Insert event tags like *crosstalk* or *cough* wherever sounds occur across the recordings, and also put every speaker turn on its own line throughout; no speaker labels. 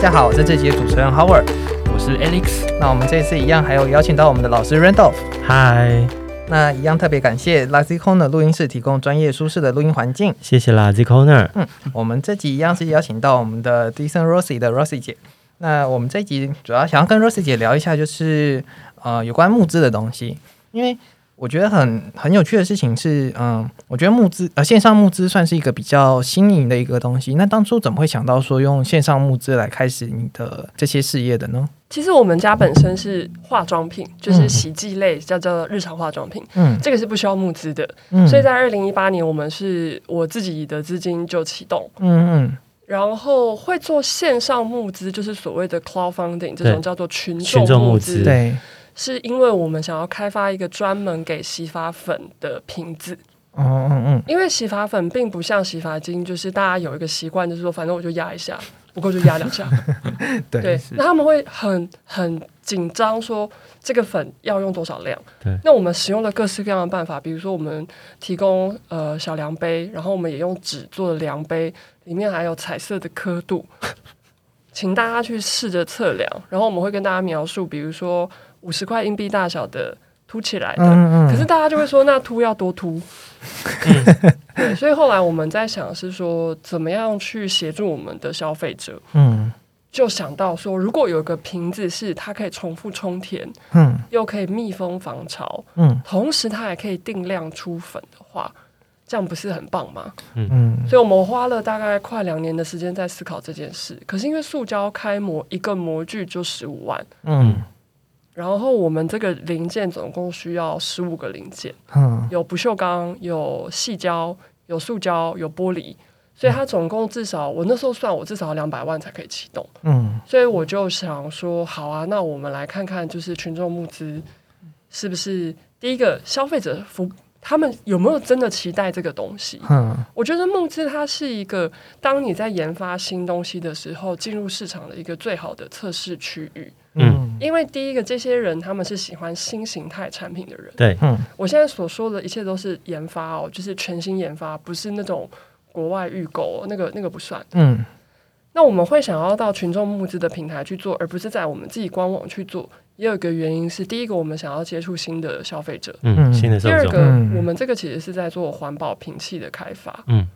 大家好，我是这集的主持人 Howard，
我是 Alex。
那我们这次一样还有邀请到我们的老师 Randolph。
嗨，
那一样特别感谢 Lazy Corner 录音室提供专业舒适的录音环境。
谢谢 Lazy Corner。
嗯，我们这集一样是邀请到我们的 Decent Rosie 的 Rosie 姐。那我们这集主要想要跟 Rosie 姐聊一下，就是呃有关募资的东西，因为。我觉得很很有趣的事情是，嗯，我觉得募资呃线上募资算是一个比较新颖的一个东西。那当初怎么会想到说用线上募资来开始你的这些事业的呢？
其实我们家本身是化妆品，就是洗剂类，叫做日常化妆品。嗯，这个是不需要募资的。嗯，所以在二零一八年，我们是我自己的资金就启动。嗯嗯，然后会做线上募资，就是所谓的 crowdfunding 这种叫做群众募资。
对。
是因为我们想要开发一个专门给洗发粉的瓶子。哦嗯嗯。因为洗发粉并不像洗发精，就是大家有一个习惯，就是说反正我就压一下，不够就压两下。*laughs*
对。
那他们会很很紧张，说这个粉要用多少量？对。那我们使用了各式各样的办法，比如说我们提供呃小量杯，然后我们也用纸做的量杯，里面还有彩色的刻度，*laughs* 请大家去试着测量，然后我们会跟大家描述，比如说。五十块硬币大小的凸起来的，可是大家就会说那凸要多凸，*laughs* 对，所以后来我们在想是说怎么样去协助我们的消费者，嗯，就想到说如果有一个瓶子是它可以重复充填，嗯，又可以密封防潮，嗯，同时它还可以定量出粉的话，这样不是很棒吗？嗯。嗯，所以我们花了大概快两年的时间在思考这件事，可是因为塑胶开模一个模具就十五万，嗯。然后我们这个零件总共需要十五个零件，嗯，有不锈钢，有细胶，有塑胶，有玻璃，所以它总共至少我那时候算我至少两百万才可以启动，嗯，所以我就想说，好啊，那我们来看看就是群众募资是不是第一个消费者服。他们有没有真的期待这个东西？嗯，我觉得募资它是一个当你在研发新东西的时候进入市场的一个最好的测试区域。嗯，因为第一个，这些人他们是喜欢新形态产品的人。
对，嗯，
我现在所说的一切都是研发哦，就是全新研发，不是那种国外预购，那个那个不算。嗯，那我们会想要到群众募资的平台去做，而不是在我们自己官网去做。也有一个原因是，第一个我们想要接触新的消费者，
嗯，新的
第二个，我们这个其实是在做环保瓶器的开发，嗯，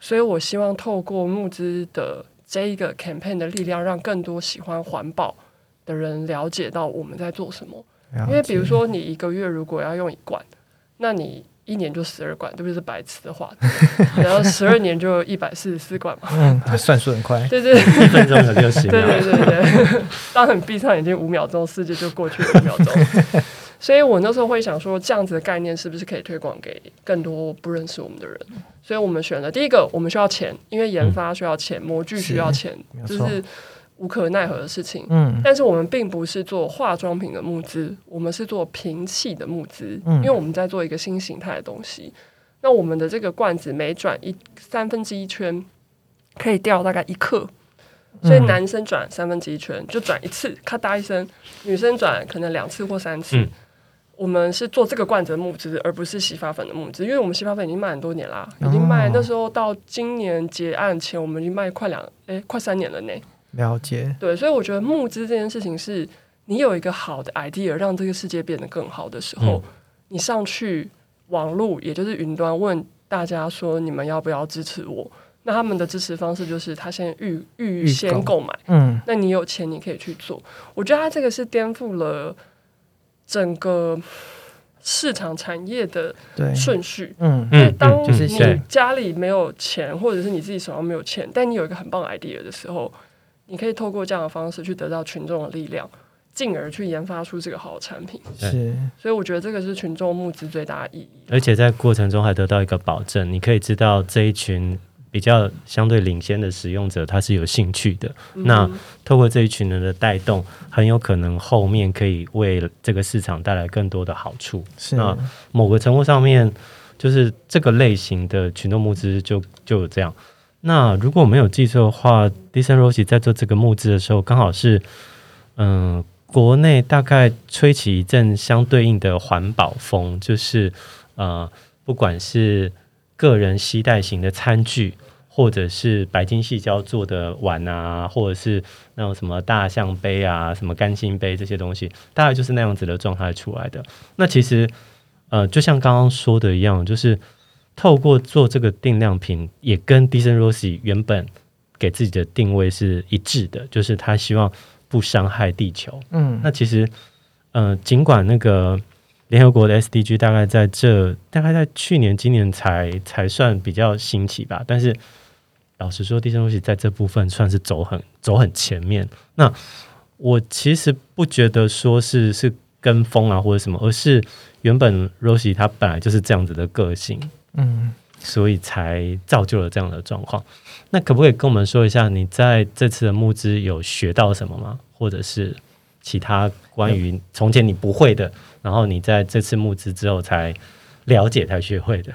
所以我希望透过募资的这一个 campaign 的力量，让更多喜欢环保的人了解到我们在做什么。因为比如说，你一个月如果要用一罐，那你。一年就十二罐，特别是白痴的话，*laughs* 然后十二年就一百四十四罐嘛。
嗯，算数很快。*laughs*
对对，
一分钟可就行。
对对对对，当你闭上眼睛五秒钟，世界就过去了五秒钟。*laughs* 所以我那时候会想说，这样子的概念是不是可以推广给更多不认识我们的人？所以我们选了第一个，我们需要钱，因为研发需要钱，模具需要钱，就是。无可奈何的事情，嗯，但是我们并不是做化妆品的募资，我们是做瓶器的募资，嗯，因为我们在做一个新形态的东西。那我们的这个罐子每转一三分之一圈，可以掉大概一克，所以男生转三分之一圈就转一次，咔嗒一声；女生转可能两次或三次。我们是做这个罐子的募资，而不是洗发粉的募资，因为我们洗发粉已经卖很多年啦，已经卖那时候到今年结案前，我们已经卖快两哎快三年了呢。
了解，
对，所以我觉得募资这件事情是，你有一个好的 idea，让这个世界变得更好的时候，你上去网络，也就是云端，问大家说你们要不要支持我？那他们的支持方式就是他先预预先购买，嗯，那你有钱你可以去做。我觉得他这个是颠覆了整个市场产业的顺序，嗯嗯，当你家里没有钱，或者是你自己手上没有钱，但你有一个很棒 idea 的时候。你可以透过这样的方式去得到群众的力量，进而去研发出这个好的产品。
是，
所以我觉得这个是群众募资最大的意义。
而且在过程中还得到一个保证，你可以知道这一群比较相对领先的使用者他是有兴趣的。那透过这一群人的带动，很有可能后面可以为这个市场带来更多的好处。
是，
那某个程度上面，就是这个类型的群众募资就就有这样。那如果我没有记错的话，Decent Rosie 在做这个募资的时候，刚好是嗯，国内大概吹起一阵相对应的环保风，就是呃，不管是个人携带型的餐具，或者是白金细胶做的碗啊，或者是那种什么大象杯啊、什么干心杯这些东西，大概就是那样子的状态出来的。那其实，呃，就像刚刚说的一样，就是透过做这个定量品，也跟 d i s n Rossi 原本给自己的定位是一致的，就是他希望不伤害地球。嗯，那其实，呃，尽管那个联合国的 SDG 大概在这大概在去年、今年才才算比较兴起吧，但是。老实说，d i s n Rossi 在这部分算是走很走很前面。那我其实不觉得说是是跟风啊或者什么，而是原本 Rosie 他本来就是这样子的个性，嗯，所以才造就了这样的状况。那可不可以跟我们说一下，你在这次的募资有学到什么吗？或者是其他关于从前你不会的，然后你在这次募资之后才了解才学会的？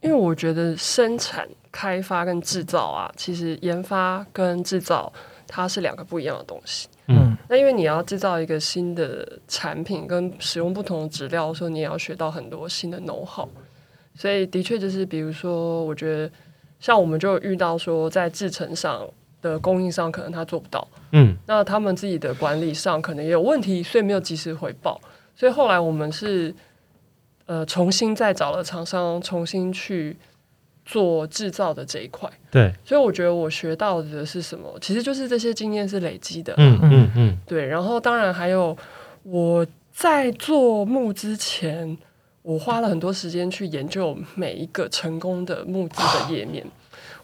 因为我觉得生产、开发跟制造啊，其实研发跟制造它是两个不一样的东西。嗯，那因为你要制造一个新的产品，跟使用不同的质料的时候，你也要学到很多新的 know how。所以的确就是，比如说，我觉得像我们就遇到说，在制成上的供应商可能他做不到，嗯，那他们自己的管理上可能也有问题，所以没有及时回报。所以后来我们是。呃，重新再找了厂商，重新去做制造的这一块。
对，
所以我觉得我学到的是什么？其实就是这些经验是累积的。嗯嗯嗯。对，然后当然还有我在做木之前，我花了很多时间去研究每一个成功的木资的页面，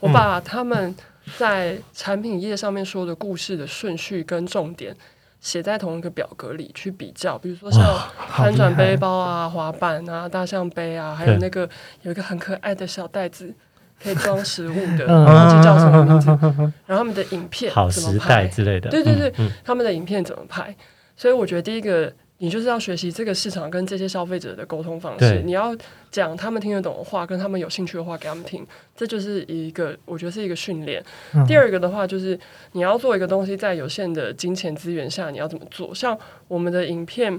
我把他们在产品页上面说的故事的顺序跟重点。写在同一个表格里去比较，比如说像翻转背包啊、滑板啊、大象杯啊，还有那个有一个很可爱的小袋子可以装食物的，*laughs* 忘记叫什么名字。*laughs* 然后他们的影片怎么拍
之类的，
对对对，他们的影片怎么拍？所以我觉得第一个。你就是要学习这个市场跟这些消费者的沟通方式，你要讲他们听得懂的话，跟他们有兴趣的话给他们听，这就是一个我觉得是一个训练。第二个的话就是你要做一个东西，在有限的金钱资源下，你要怎么做？像我们的影片，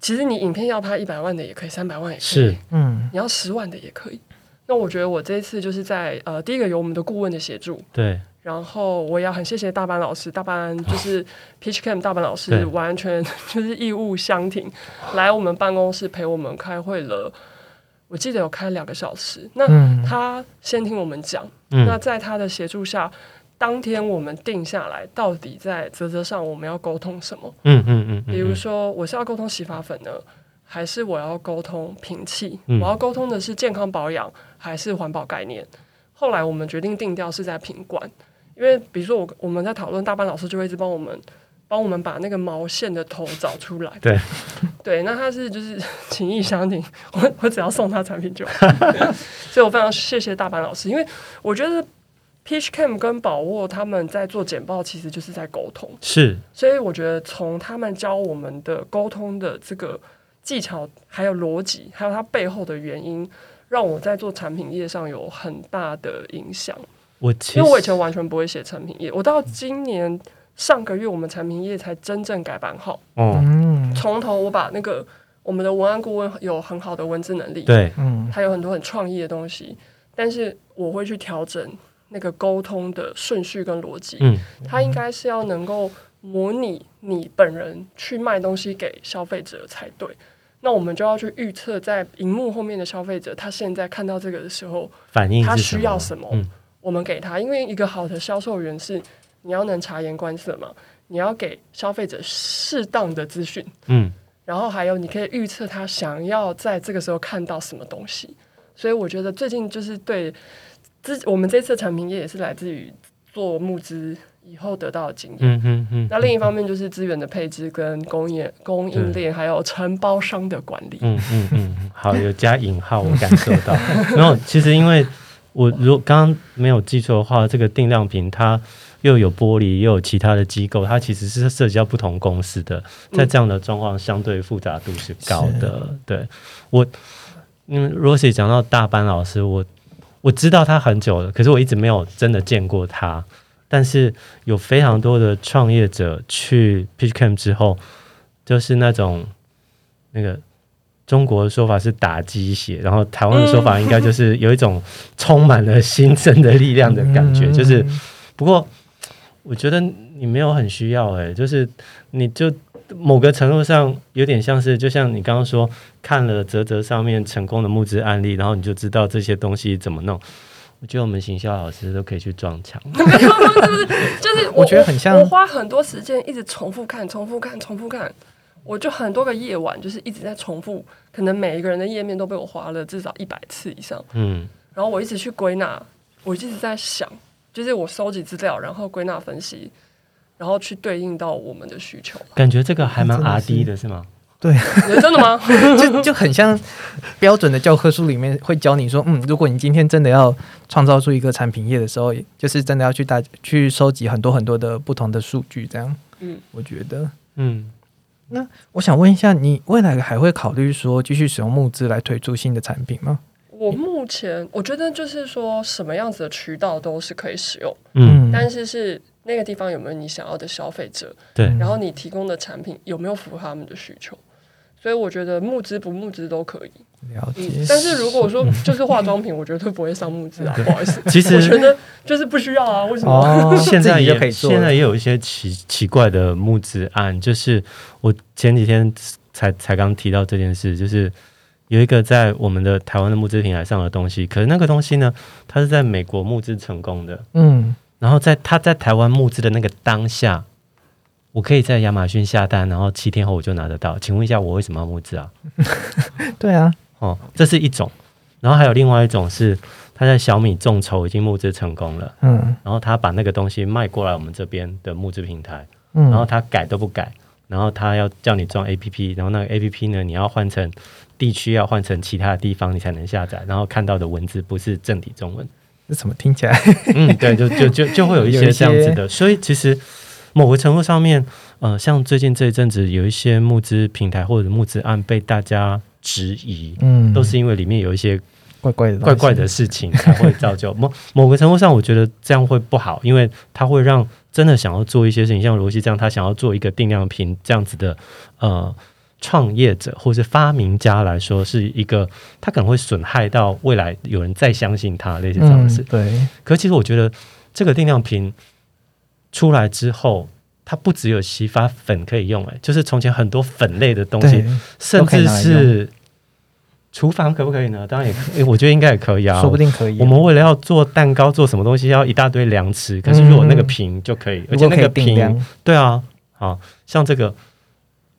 其实你影片要拍一百万的也可以，三百万也可以，嗯，你要十万的也可以。那我觉得我这一次就是在呃，第一个有我们的顾问的协助，
对。
然后我也要很谢谢大班老师，大班就是 Peach Cam 大班老师，完全 *laughs* 就是义务相挺，来我们办公室陪我们开会了。我记得有开两个小时。那他先听我们讲，那在他的协助下，当天我们定下来，到底在泽泽上我们要沟通什么？嗯嗯嗯。比如说，我是要沟通洗发粉呢，还是我要沟通瓶器？我要沟通的是健康保养，还是环保概念？后来我们决定定调是在品管。因为比如说我我们在讨论，大班老师就会一直帮我们帮我们把那个毛线的头找出来。
对 *laughs*
对，那他是就是 *laughs* 情意相挺，我我只要送他产品就好。*laughs* 所以我非常谢谢大班老师，因为我觉得 Peach Cam 跟宝沃他们在做简报，其实就是在沟通。
是，
所以我觉得从他们教我们的沟通的这个技巧，还有逻辑，还有它背后的原因，让我在做产品业上有很大的影响。
我
因为我以前完全不会写产品页，我到今年上个月我们产品页才真正改版好。嗯，从头我把那个我们的文案顾问有很好的文字能力，
对，
嗯，他有很多很创意的东西，但是我会去调整那个沟通的顺序跟逻辑。嗯，他应该是要能够模拟你本人去卖东西给消费者才对。那我们就要去预测在荧幕后面的消费者，他现在看到这个的时候，
反应
他需要什么？我们给他，因为一个好的销售员是你要能察言观色嘛，你要给消费者适当的资讯，嗯，然后还有你可以预测他想要在这个时候看到什么东西，所以我觉得最近就是对自我们这次产品也是来自于做募资以后得到的经验，嗯嗯嗯。那另一方面就是资源的配置跟工业供应链还有承包商的管理，
嗯嗯嗯，好，有加引号，我感受到，*laughs* 然后其实因为。我如果刚刚没有记错的话，这个定量瓶它又有玻璃，又有其他的机构，它其实是涉及到不同公司的，在这样的状况，相对复杂度是高的。对我，因为 Rosie 讲到大班老师，我我知道他很久了，可是我一直没有真的见过他。但是有非常多的创业者去 Pitch Camp 之后，就是那种那个中国的说法是打鸡血，然后台湾的说法应该就是有一种充满了新生的力量的感觉。就是，不过我觉得你没有很需要，哎，就是你就某个程度上有点像是，就像你刚刚说看了泽泽上面成功的募资案例，然后你就知道这些东西怎么弄。我觉得我们行销老师都可以去撞墙。
没 *laughs* 有，就是就是，
我觉得很像，
我花很多时间一直重复看，重复看，重复看。我就很多个夜晚，就是一直在重复，可能每一个人的页面都被我划了至少一百次以上。嗯，然后我一直去归纳，我一直在想，就是我收集资料，然后归纳分析，然后去对应到我们的需求。
感觉这个还蛮 R D 的是吗？
对，
真的吗？*laughs*
就就很像标准的教科书里面会教你说，嗯，如果你今天真的要创造出一个产品页的时候，就是真的要去大去收集很多很多的不同的数据，这样。嗯，我觉得，嗯。那我想问一下，你未来还会考虑说继续使用募资来推出新的产品吗？
我目前我觉得就是说什么样子的渠道都是可以使用，嗯，但是是那个地方有没有你想要的消费者，
对，
然后你提供的产品有没有符合他们的需求，所以我觉得募资不募资都可以。
了解，
但是如果说就是化妆品，我绝对不会上募资啊，不好意思。*laughs*
其实
我觉得就是不需要啊，为什么？*laughs*
现在也可以做，现在也有一些奇奇怪的募资案，就是我前几天才才刚提到这件事，就是有一个在我们的台湾的募资平台上的东西，可是那个东西呢，它是在美国募资成功的，嗯，然后在它在台湾募资的那个当下，我可以在亚马逊下单，然后七天后我就拿得到。请问一下，我为什么要募资啊？*laughs*
对啊。
哦，这是一种，然后还有另外一种是他在小米众筹已经募资成功了，嗯，然后他把那个东西卖过来我们这边的募资平台，嗯，然后他改都不改，然后他要叫你装 A P P，然后那个 A P P 呢，你要换成地区要换成其他的地方你才能下载，然后看到的文字不是正体中文，
这怎么听起来？
嗯，对，就就就就会有一些这样子的，*laughs* 所以其实某个程度上面，呃，像最近这一阵子有一些募资平台或者募资案被大家。质疑，嗯，都是因为里面有一些
怪怪的、
怪怪的事情，才会造就某某个程度上，我觉得这样会不好，因为它会让真的想要做一些事情，像罗西这样，他想要做一个定量瓶这样子的呃创业者或是发明家来说，是一个他可能会损害到未来有人再相信他类似这样的事。
对，
可其实我觉得这个定量瓶出来之后。它不只有洗发粉可以用，哎，就是从前很多粉类的东西，甚至是厨房可不可以呢？当然也，我觉得应该也可以啊，
说不定可以。
我们为了要做蛋糕，做什么东西要一大堆量尺，可是如果那个瓶就可以，而且那个瓶，对啊，好像这个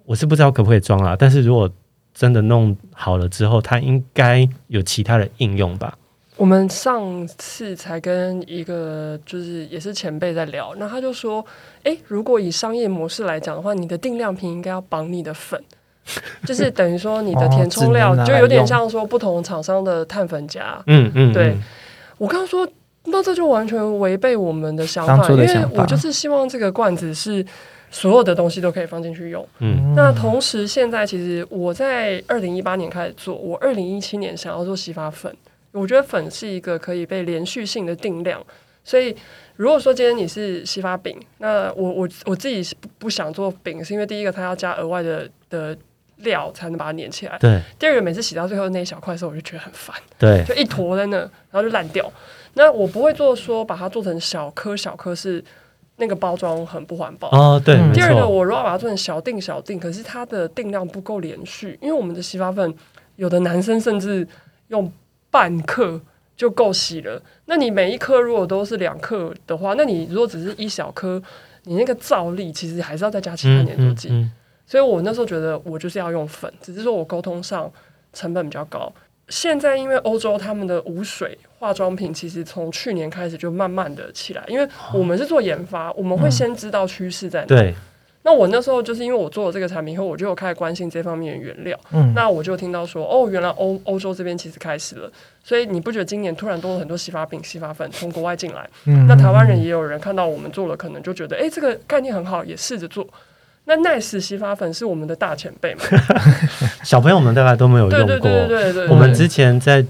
我是不知道可不可以装啊，但是如果真的弄好了之后，它应该有其他的应用吧。
我们上次才跟一个就是也是前辈在聊，那他就说，哎，如果以商业模式来讲的话，你的定量瓶应该要绑你的粉，*laughs* 就是等于说你的填充料就有点像说不同厂商的碳粉夹。嗯嗯，对。我刚刚说，那这就完全违背我们的想法，因为我就是希望这个罐子是所有的东西都可以放进去用。嗯，那同时现在其实我在二零一八年开始做，我二零一七年想要做洗发粉。我觉得粉是一个可以被连续性的定量，所以如果说今天你是洗发饼，那我我我自己是不不想做饼，是因为第一个它要加额外的的料才能把它粘起来，
对。
第二个每次洗到最后那一小块的时候，我就觉得很烦，
对，
就一坨在那，然后就烂掉。那我不会做说把它做成小颗小颗，是那个包装很不环保
哦。对，
第二个我如果把它做成小定小定，可是它的定量不够连续，因为我们的洗发粉有的男生甚至用。半克就够洗了。那你每一颗如果都是两克的话，那你如果只是一小颗，你那个皂力其实还是要再加其他粘着剂。所以我那时候觉得我就是要用粉，只是说我沟通上成本比较高。现在因为欧洲他们的无水化妆品其实从去年开始就慢慢的起来，因为我们是做研发，我们会先知道趋势在哪。那我那时候就是因为我做了这个产品以后，我就有开始关心这方面的原料。嗯，那我就听到说，哦，原来欧欧洲这边其实开始了。所以你不觉得今年突然多了很多洗发饼、洗发粉从国外进来？嗯，那台湾人也有人看到我们做了，可能就觉得，哎，这个概念很好，也试着做。那 Nice 洗发粉是我们的大前辈嘛？*laughs*
小朋友们大概都没有用过。对
对对对。
我们之前在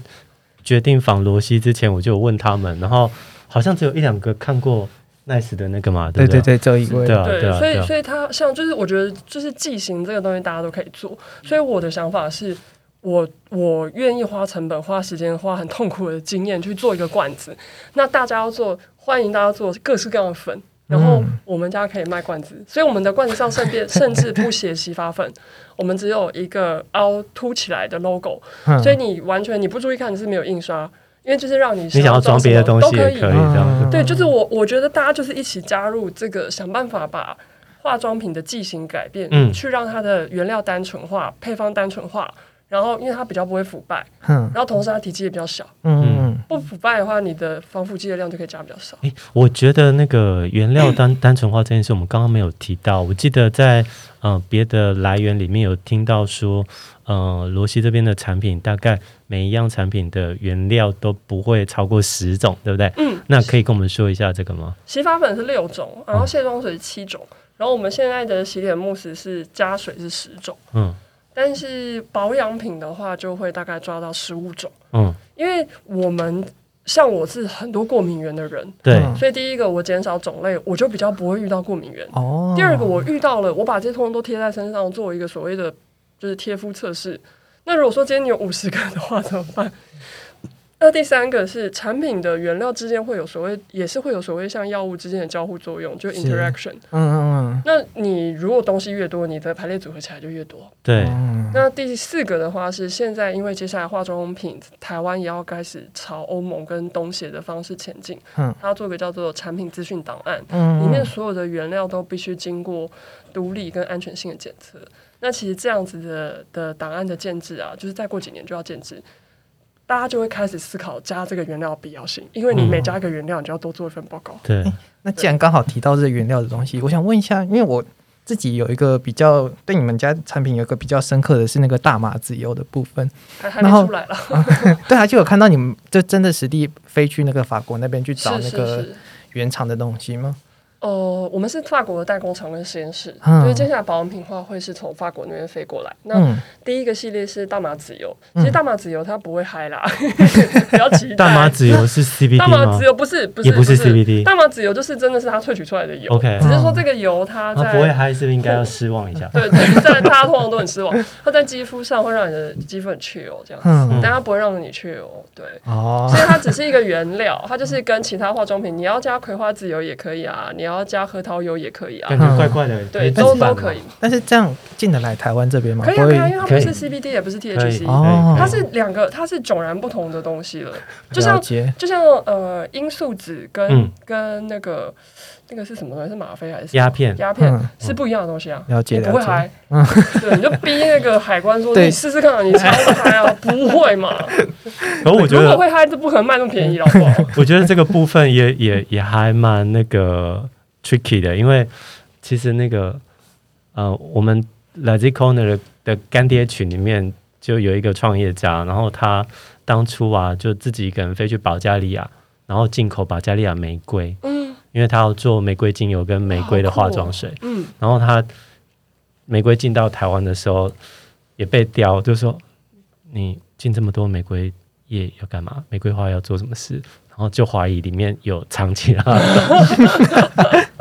决定仿罗西之前，我就有问他们，然后好像只有一两个看过。Nice 的那个嘛，对
对对，这一位，
对啊，对啊，
所以所以他像就是我觉得就是记型这个东西大家都可以做，所以我的想法是，我我愿意花成本、花时间、花很痛苦的经验去做一个罐子。那大家要做，欢迎大家做各式各样的粉，然后我们家可以卖罐子。所以我们的罐子上甚至甚至不写洗发粉，我们只有一个凹凸起来的 logo。所以你完全你不注意看你是没有印刷，因为就是让你
你想要装别的东西也可以这样。
对，就是我我觉得大家就是一起加入这个，想办法把。化妆品的剂型改变，嗯，去让它的原料单纯化、配方单纯化，然后因为它比较不会腐败，嗯，然后同时它体积也比较小，嗯，不腐败的话，你的防腐剂的量就可以加比较少。
诶，我觉得那个原料单单纯化这件事，我们刚刚没有提到。我记得在嗯别的来源里面有听到说，呃，罗西这边的产品大概每一样产品的原料都不会超过十种，对不对？嗯，那可以跟我们说一下这个吗？
洗发粉是六种，然后卸妆水是七种。然后我们现在的洗脸慕斯是加水是十种，嗯，但是保养品的话就会大概抓到十五种，嗯，因为我们像我是很多过敏源的人，
对，
所以第一个我减少种类，我就比较不会遇到过敏源。哦，第二个我遇到了，我把这些通通都贴在身上，做一个所谓的就是贴肤测试。那如果说今天你有五十个的话怎么办？那第三个是产品的原料之间会有所谓，也是会有所谓像药物之间的交互作用，就 interaction。嗯嗯嗯。那你如果东西越多，你的排列组合起来就越多。
对。
那第四个的话是现在，因为接下来化妆品台湾也要开始朝欧盟跟东协的方式前进。嗯。它要做个叫做产品资讯档案，里面所有的原料都必须经过独立跟安全性的检测。那其实这样子的的档案的建制啊，就是再过几年就要建制。大家就会开始思考加这个原料的必要性，因为你每加一个原料，你就要多做一份报告。
对，
那既然刚好提到这个原料的东西，我想问一下，因为我自己有一个比较对你们家产品有一个比较深刻的是那个大麻籽油的部分，
还没出来了。*laughs*
对啊，就有看到你们就真的实地飞去那个法国那边去找那个原厂的东西吗？
呃，我们是法国的代工厂跟实验室，所以接下来保养品的话会是从法国那边飞过来。那第一个系列是大麻籽油，其实大麻籽油它不会嗨啦，*laughs* 不要期待。
大麻籽油是 CBD
大麻籽油不是，不是，
也不是 CBD。
大麻籽油就是真的是它萃取出来的油。
OK，
只是说这个油它在
不会嗨，是不是应该要失望一下？
对 *laughs* 对，在大家通常都很失望。*laughs* 它在肌肤上会让你的肌肤很缺油这样子，但它不会让你缺油。对，哦，所以它只是一个原料，它就是跟其他化妆品，你要加葵花籽油也可以啊，你要加核桃油。也可以啊，
感觉怪怪的，
对，都都可以。
但是这样进得来台湾这边吗？
可以，可以，因为它不是 CBD，也不是 THC，它是两个，它是迥然不同的东西了。就像就像呃，罂粟籽跟跟那个那个是什么东西？是吗啡还是
鸦片？
鸦片是不一样的东西啊。
了解，
不会嗨。对，你就逼那个海关说，你试试看，你超嗨啊？*laughs* 不会嘛？
而我觉得，
如果会嗨，就不可能卖那么便宜了。*laughs*
我觉得这个部分也也也还蛮那个。Tricky 的，因为其实那个呃，我们 Lazy Corner 的干爹群里面就有一个创业家，然后他当初啊，就自己一个人飞去保加利亚，然后进口保加利亚玫瑰，嗯，因为他要做玫瑰精油跟玫瑰的化妆水，嗯，然后他玫瑰进到台湾的时候也被刁，就说你进这么多玫瑰叶要干嘛？玫瑰花要做什么事？然后就怀疑里面有藏其他的，*laughs*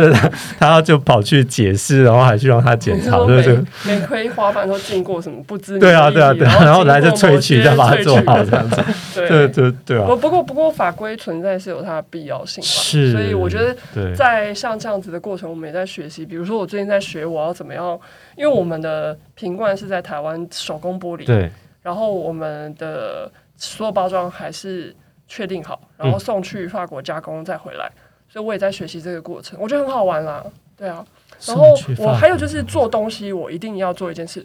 对，*laughs* 他就跑去解释，然后还去让他检查，对
对？玫瑰花瓣都经过什么不知？
对啊，对啊，对，然后来这萃取，再把它做好这样子。*laughs* 对对对啊！
不过不过法规存在是有它的必要性，是，所以我觉得在像这样子的过程，我们也在学习。比如说我最近在学我要怎么样，因为我们的瓶罐是在台湾手工玻璃，
对，
然后我们的所有包装还是。确定好，然后送去法国加工再回来，所以我也在学习这个过程，我觉得很好玩啦。对啊，然后我还有就是做东西，我一定要做一件事。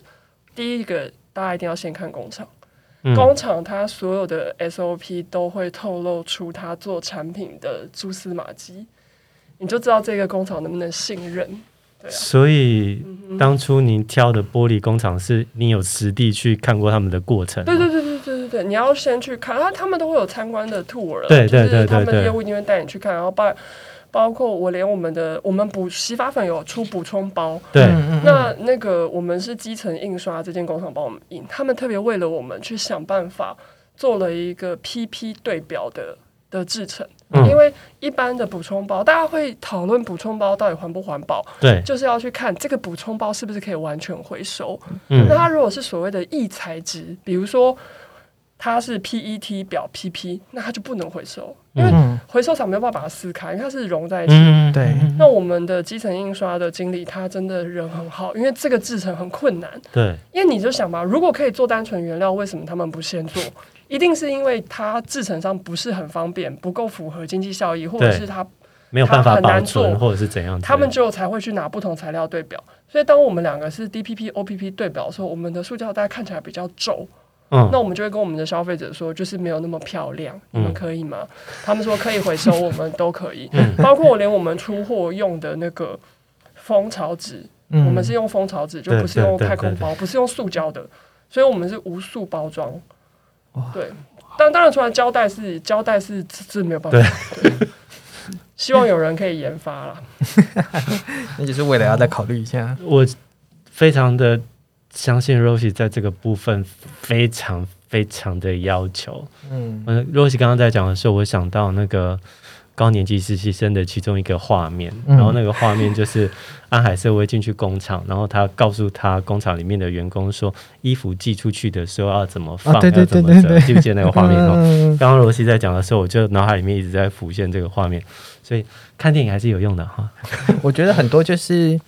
第一个，大家一定要先看工厂，工厂它所有的 SOP 都会透露出它做产品的蛛丝马迹，你就知道这个工厂能不能信任。
对所以当初您挑的玻璃工厂是你有实地去看过他们的过程？
对对对对对你要先去看，他他们都会有参观的 tour，
对对对对，
他们业务一定会带你去看，然后包包括我连我们的我们补洗发粉有出补充包，
对，
那那个我们是基层印刷，这间工厂帮我们印，他们特别为了我们去想办法做了一个 PP 对表的的制成。因为一般的补充包，大家会讨论补充包到底环不环保，
对，
就是要去看这个补充包是不是可以完全回收。嗯，那它如果是所谓的易材质，比如说它是 PET 表 PP，那它就不能回收，因为回收厂没有办法把它撕开，因为它是融在一起。
对，
那我们的基层印刷的经理他真的人很好，因为这个制成很困难。
对，
因为你就想嘛，如果可以做单纯原料，为什么他们不先做？一定是因为它制成上不是很方便，不够符合经济效益，或者是它
没有办法保存，或者是怎样，
他们就才会去拿不同材料对表。所以当我们两个是 DPP、OPP 对表的时候，我们的塑胶袋看起来比较皱，嗯，那我们就会跟我们的消费者说，就是没有那么漂亮，你们可以吗？他们说可以回收，我们都可以，包括我连我们出货用的那个蜂巢纸，我们是用蜂巢纸，就不是用太空包，不是用塑胶的，所以我们是无塑包装。对，但当然，除了胶带是胶带是是没有办法。对，希望有人可以研发了。*laughs*
那就是为了要再考虑一下。
我非常的相信 Rosie 在这个部分非常非常的要求。嗯嗯，Rosie 刚刚在讲的时候，我想到那个。高年级实习生的其中一个画面，然后那个画面就是安海瑟薇进去工厂，然后他告诉他工厂里面的员工说，衣服寄出去的时候要怎么放，要怎么折，记不记得那个画面？刚刚罗西在讲的时候，我就脑海里面一直在浮现这个画面，所以看电影还是有用的哈。*laughs*
我觉得很多就是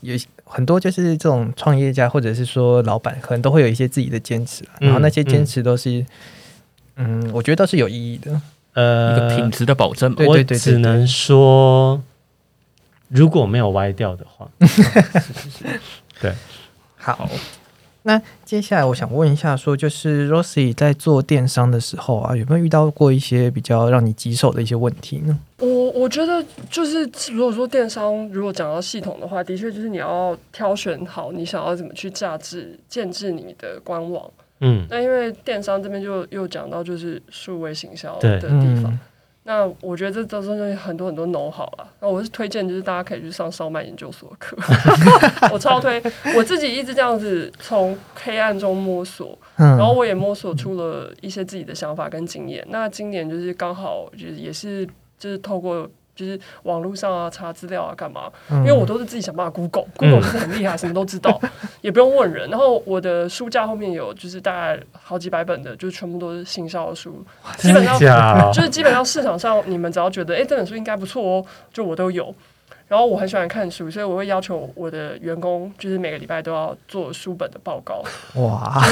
有很多就是这种创业家或者是说老板，可能都会有一些自己的坚持，然后那些坚持都是，嗯，我觉得都是有意义的。
呃，一个品质的保证，
我只能说，如果没有歪掉的话，*laughs* 对，
好。那接下来我想问一下，说就是 Rosie 在做电商的时候啊，有没有遇到过一些比较让你棘手的一些问题呢？
我我觉得就是，如果说电商如果讲到系统的话，的确就是你要挑选好你想要怎么去价值建制你的官网。嗯，那因为电商这边就又讲到就是数位行销的地方，那我觉得这都是很多很多 know 好了。那我是推荐就是大家可以去上烧麦研究所的课 *laughs* *laughs* 我超推，我自己一直这样子从黑暗中摸索，然后我也摸索出了一些自己的想法跟经验。那今年就是刚好就是也是就是透过。就是网络上啊，查资料啊，干嘛？因为我都是自己想办法 Google，Google 就是很厉害，什么都知道，*laughs* 也不用问人。然后我的书架后面有，就是大概好几百本的，就全部都是新销的书，基本上就是基本上市场上你们只要觉得哎这本书应该不错哦，就我都有。然后我很喜欢看书，所以我会要求我的员工，就是每个礼拜都要做书本的报告。*laughs* 哇！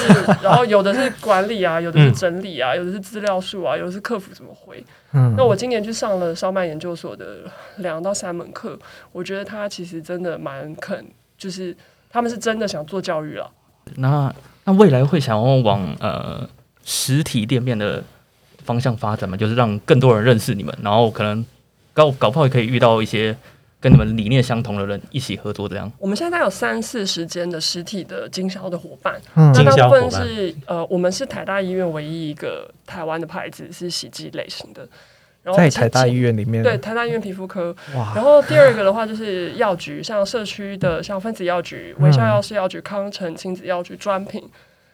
然后有的是管理啊，有的是整理啊，有的是资料数啊，有的是客服怎么回。嗯。那我今年去上了烧麦研究所的两到三门课，我觉得他其实真的蛮肯，就是他们是真的想做教育了。
那那未来会想要往呃实体店面的方向发展吗？就是让更多人认识你们，然后可能搞搞不好也可以遇到一些。跟你们理念相同的人一起合作，这样。
我们现在有三四十间的实体的经销的伙伴，那大部分是呃，我们是台大医院唯一一个台湾的牌子是洗剂类型的。
然后在台大医院里面，
对台大医院皮肤科。然后第二个的话就是药局，像社区的像分子药局、微笑药师药局、康城亲子药局专品，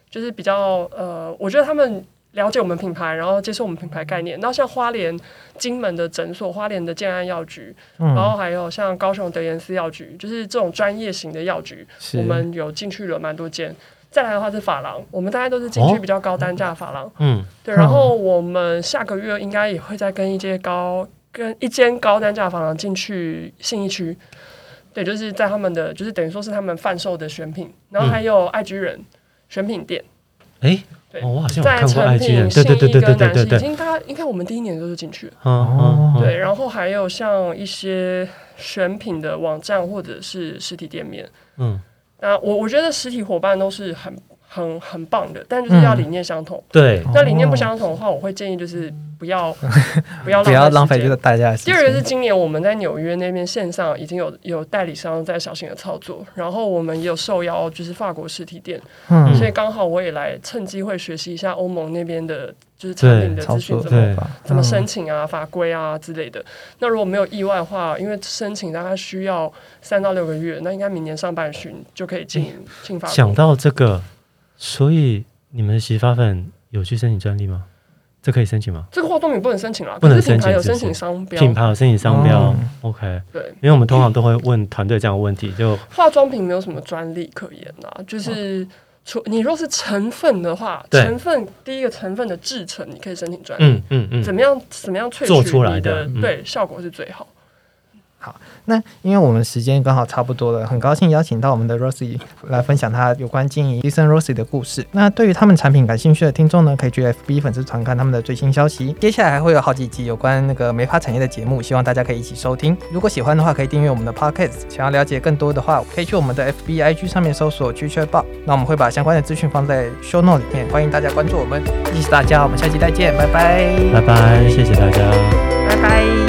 就是比较呃，我觉得他们。了解我们品牌，然后接受我们品牌概念。然后像花莲金门的诊所、花莲的建安药局，然后还有像高雄德颜斯药局，就是这种专业型的药局，我们有进去了蛮多间。再来的话是发廊，我们大家都是进去比较高单价发廊。嗯，对。然后我们下个月应该也会再跟一间高跟一间高单价发廊进去信义区。对，就是在他们的就是等于说是他们贩售的选品，然后还有爱居人选品店。
哎。哦，我好像看过爱对对对对对对对，
已经大家应该我们第一年就是进去了，哦，对，然后还有像一些选品的网站或者是实体店面，嗯，那我我觉得实体伙伴都是很。很很棒的，但就是要理念相同。
对，
那理念不相同的话，我会建议就是不要 *laughs* 不要
不要浪费这个大家。
第二个是今年我们在纽约那边线上已经有有代理商在小型的操作，然后我们也有受邀就是法国实体店，嗯，所以刚好我也来趁机会学习一下欧盟那边的，就是产品的资讯怎么怎么申请啊、法规啊之类的。那如果没有意外的话，因为申请大概需要三到六个月，那应该明年上半旬就可以进进法。
想到这个。所以你们的洗发粉有去申请专利吗？这可以申请吗？
这个化妆品不能申请了，
不能
可是品牌有
申请
商标。
品牌有申请商标、
哦
o k
对，
因为我们通常都会问团队这样的问题，就
化妆品没有什么专利可言啊，就是除你若是成分的话，成分第一个成分的制成你可以申请专利，
嗯嗯嗯，
怎么样怎么样萃取
做出来
你
的嗯
的对效果是最好。
那因为我们时间刚好差不多了，很高兴邀请到我们的 Rosie 来分享他有关经营 Decent Rosie 的故事。那对于他们产品感兴趣的听众呢，可以去 FB 粉丝团看他们的最新消息。接下来还会有好几集有关那个美发产业的节目，希望大家可以一起收听。如果喜欢的话，可以订阅我们的 Podcast。想要了解更多的话，可以去我们的 FB、IG 上面搜索 c h c h b o 那我们会把相关的资讯放在 Show Note 里面，欢迎大家关注我们。谢谢大家，我们下期再见，拜拜，
拜拜，谢谢大家。
拜拜。